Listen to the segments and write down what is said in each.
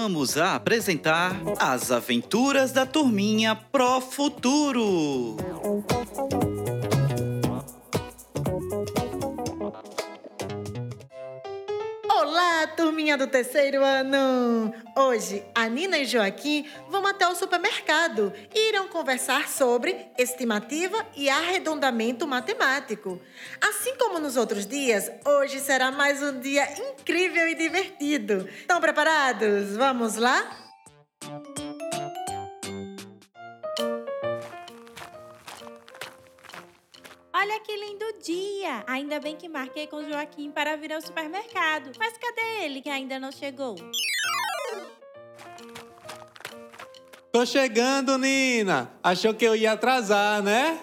voltamos a apresentar As Aventuras da Turminha Pro Futuro. Turminha do terceiro ano! Hoje, a Nina e Joaquim vão até o supermercado e irão conversar sobre estimativa e arredondamento matemático. Assim como nos outros dias, hoje será mais um dia incrível e divertido. Estão preparados? Vamos lá? Olha que lindo dia! Ainda bem que marquei com o Joaquim para vir ao supermercado. Mas cadê ele que ainda não chegou? Tô chegando, Nina. Achou que eu ia atrasar, né?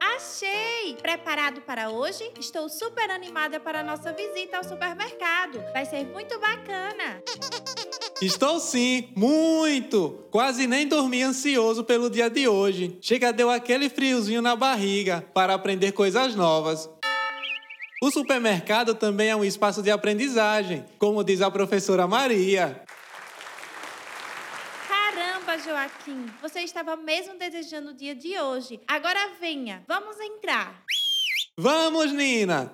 Achei! Preparado para hoje? Estou super animada para a nossa visita ao supermercado. Vai ser muito bacana. Estou sim, muito! Quase nem dormi ansioso pelo dia de hoje. Chega, deu aquele friozinho na barriga para aprender coisas novas. O supermercado também é um espaço de aprendizagem, como diz a professora Maria. Caramba, Joaquim! Você estava mesmo desejando o dia de hoje. Agora venha, vamos entrar. Vamos, Nina!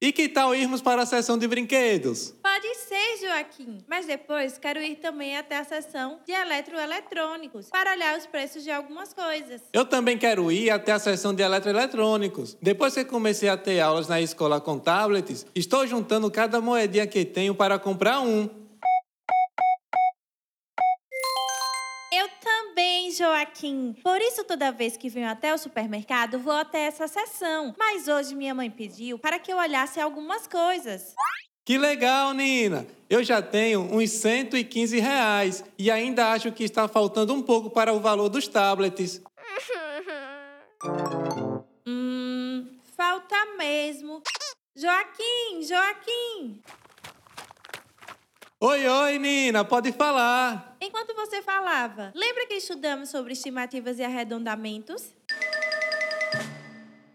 E que tal irmos para a seção de brinquedos? Pode ser, Joaquim. Mas depois quero ir também até a seção de eletroeletrônicos para olhar os preços de algumas coisas. Eu também quero ir até a seção de eletroeletrônicos. Depois que comecei a ter aulas na escola com tablets, estou juntando cada moedinha que tenho para comprar um. Joaquim. Por isso, toda vez que venho até o supermercado, vou até essa seção. Mas hoje minha mãe pediu para que eu olhasse algumas coisas. Que legal, Nina! Eu já tenho uns 115 reais e ainda acho que está faltando um pouco para o valor dos tablets. Hum, falta mesmo. Joaquim, Joaquim! Oi, oi, Nina, pode falar. Enquanto você falava, lembra que estudamos sobre estimativas e arredondamentos?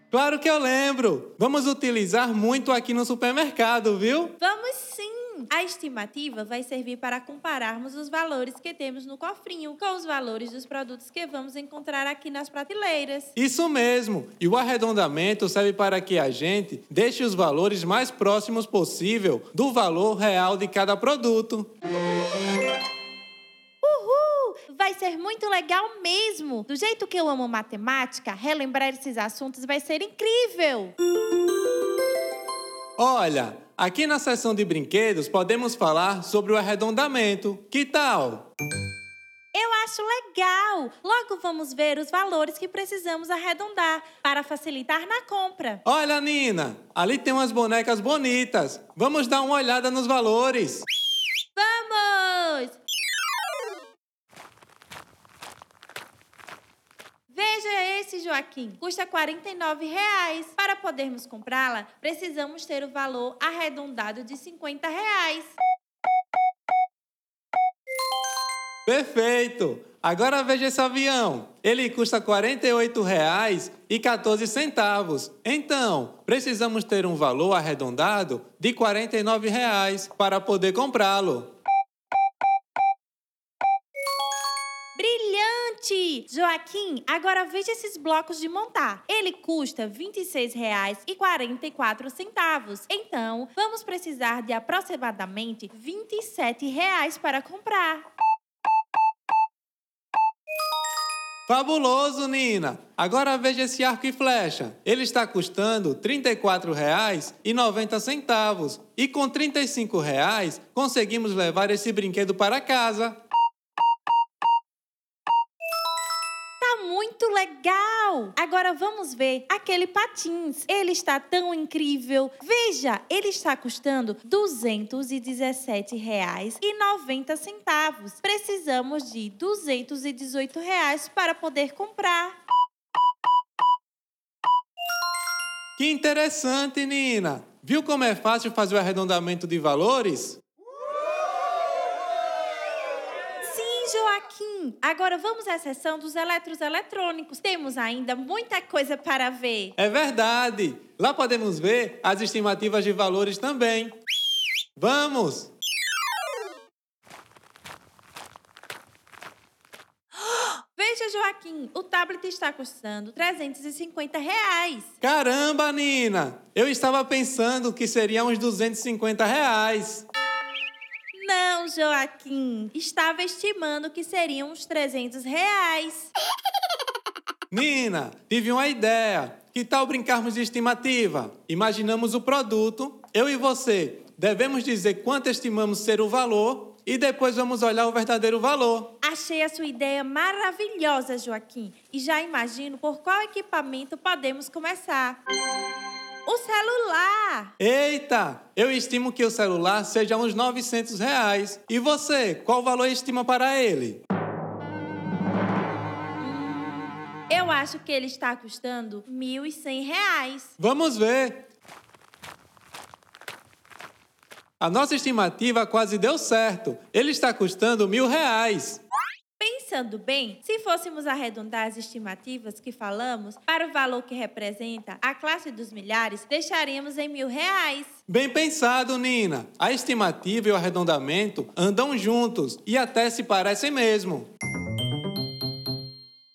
Claro que eu lembro. Vamos utilizar muito aqui no supermercado, viu? Vamos sim! A estimativa vai servir para compararmos os valores que temos no cofrinho com os valores dos produtos que vamos encontrar aqui nas prateleiras. Isso mesmo. E o arredondamento serve para que a gente deixe os valores mais próximos possível do valor real de cada produto. Uhul! Vai ser muito legal mesmo! Do jeito que eu amo matemática, relembrar esses assuntos vai ser incrível! Olha, aqui na seção de brinquedos podemos falar sobre o arredondamento. Que tal? Eu acho legal! Logo vamos ver os valores que precisamos arredondar para facilitar na compra. Olha, Nina, ali tem umas bonecas bonitas. Vamos dar uma olhada nos valores. Esse, Joaquim. Custa 49 reais. Para podermos comprá-la, precisamos ter o valor arredondado de 50 reais. Perfeito! Agora veja esse avião. Ele custa R$ 48,14. Então, precisamos ter um valor arredondado de 49 reais para poder comprá-lo. Joaquim, agora veja esses blocos de montar. Ele custa R$ 26,44. Então, vamos precisar de aproximadamente 27 reais para comprar. Fabuloso, Nina! Agora veja esse arco e flecha. Ele está custando R$ 34,90 e com 35 reais conseguimos levar esse brinquedo para casa. Legal! Agora vamos ver aquele patins. Ele está tão incrível. Veja, ele está custando R$ 217,90. Precisamos de 218 reais para poder comprar. Que interessante, Nina! Viu como é fácil fazer o arredondamento de valores? Sim, Joaquim. Agora vamos à seção dos eletros eletrônicos. Temos ainda muita coisa para ver. É verdade! Lá podemos ver as estimativas de valores também. Vamos! Veja, Joaquim, o tablet está custando 350 reais. Caramba, Nina! Eu estava pensando que seria uns 250 reais. Não, Joaquim. Estava estimando que seriam uns 300 reais. Nina, tive uma ideia. Que tal brincarmos de estimativa? Imaginamos o produto, eu e você devemos dizer quanto estimamos ser o valor e depois vamos olhar o verdadeiro valor. Achei a sua ideia maravilhosa, Joaquim. E já imagino por qual equipamento podemos começar. Celular! Eita! Eu estimo que o celular seja uns 900 reais. E você, qual valor estima para ele? Eu acho que ele está custando 1.100 reais. Vamos ver. A nossa estimativa quase deu certo. Ele está custando mil reais. Pensando bem, se fôssemos arredondar as estimativas que falamos para o valor que representa a classe dos milhares, deixaríamos em mil reais. Bem pensado, Nina. A estimativa e o arredondamento andam juntos e até se parecem mesmo.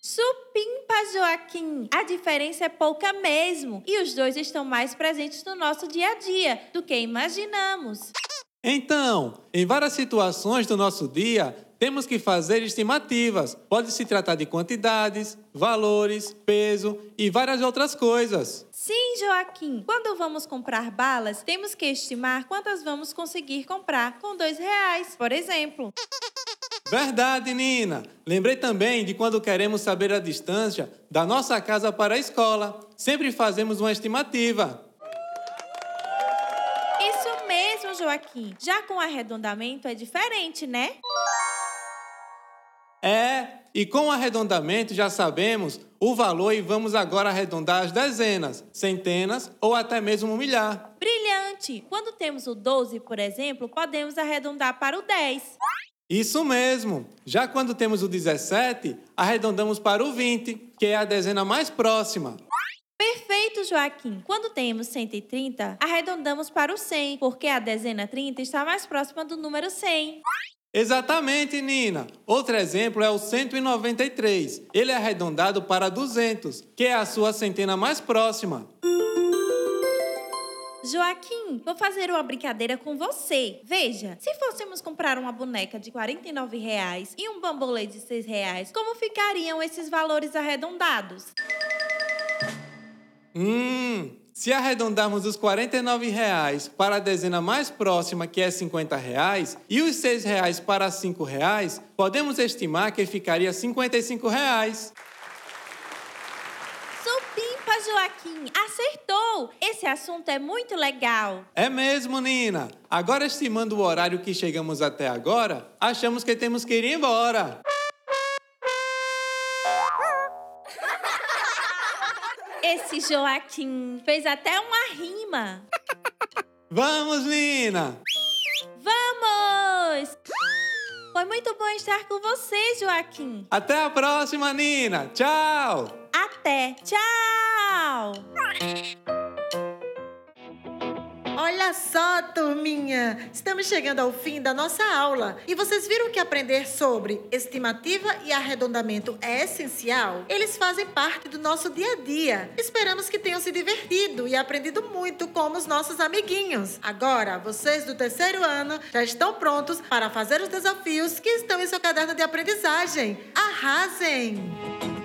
Supimpa, Joaquim! A diferença é pouca mesmo. E os dois estão mais presentes no nosso dia a dia do que imaginamos. Então, em várias situações do nosso dia, temos que fazer estimativas. Pode se tratar de quantidades, valores, peso e várias outras coisas. Sim, Joaquim. Quando vamos comprar balas, temos que estimar quantas vamos conseguir comprar com dois reais, por exemplo. Verdade, Nina. Lembrei também de quando queremos saber a distância da nossa casa para a escola. Sempre fazemos uma estimativa. Isso mesmo, Joaquim. Já com arredondamento é diferente, né? É, e com o arredondamento já sabemos o valor e vamos agora arredondar as dezenas, centenas ou até mesmo um milhar. Brilhante! Quando temos o 12, por exemplo, podemos arredondar para o 10. Isso mesmo. Já quando temos o 17, arredondamos para o 20, que é a dezena mais próxima. Perfeito, Joaquim. Quando temos 130, arredondamos para o 100, porque a dezena 30 está mais próxima do número 100. Exatamente, Nina. Outro exemplo é o 193. Ele é arredondado para 200, que é a sua centena mais próxima. Joaquim, vou fazer uma brincadeira com você. Veja, se fôssemos comprar uma boneca de 49 reais e um bambolê de 6 reais, como ficariam esses valores arredondados? Hum, se arredondarmos os 49 reais para a dezena mais próxima, que é 50 reais, e os 6 reais para 5 reais, podemos estimar que ficaria 55 reais. Supimpa, Joaquim, acertou! Esse assunto é muito legal. É mesmo, Nina. Agora, estimando o horário que chegamos até agora, achamos que temos que ir embora. Esse Joaquim fez até uma rima. Vamos, Nina! Vamos! Foi muito bom estar com você, Joaquim. Até a próxima, Nina! Tchau! Até! Tchau! Olha só, turminha! Estamos chegando ao fim da nossa aula. E vocês viram que aprender sobre estimativa e arredondamento é essencial? Eles fazem parte do nosso dia a dia. Esperamos que tenham se divertido e aprendido muito como os nossos amiguinhos. Agora, vocês do terceiro ano já estão prontos para fazer os desafios que estão em seu caderno de aprendizagem. Arrasem!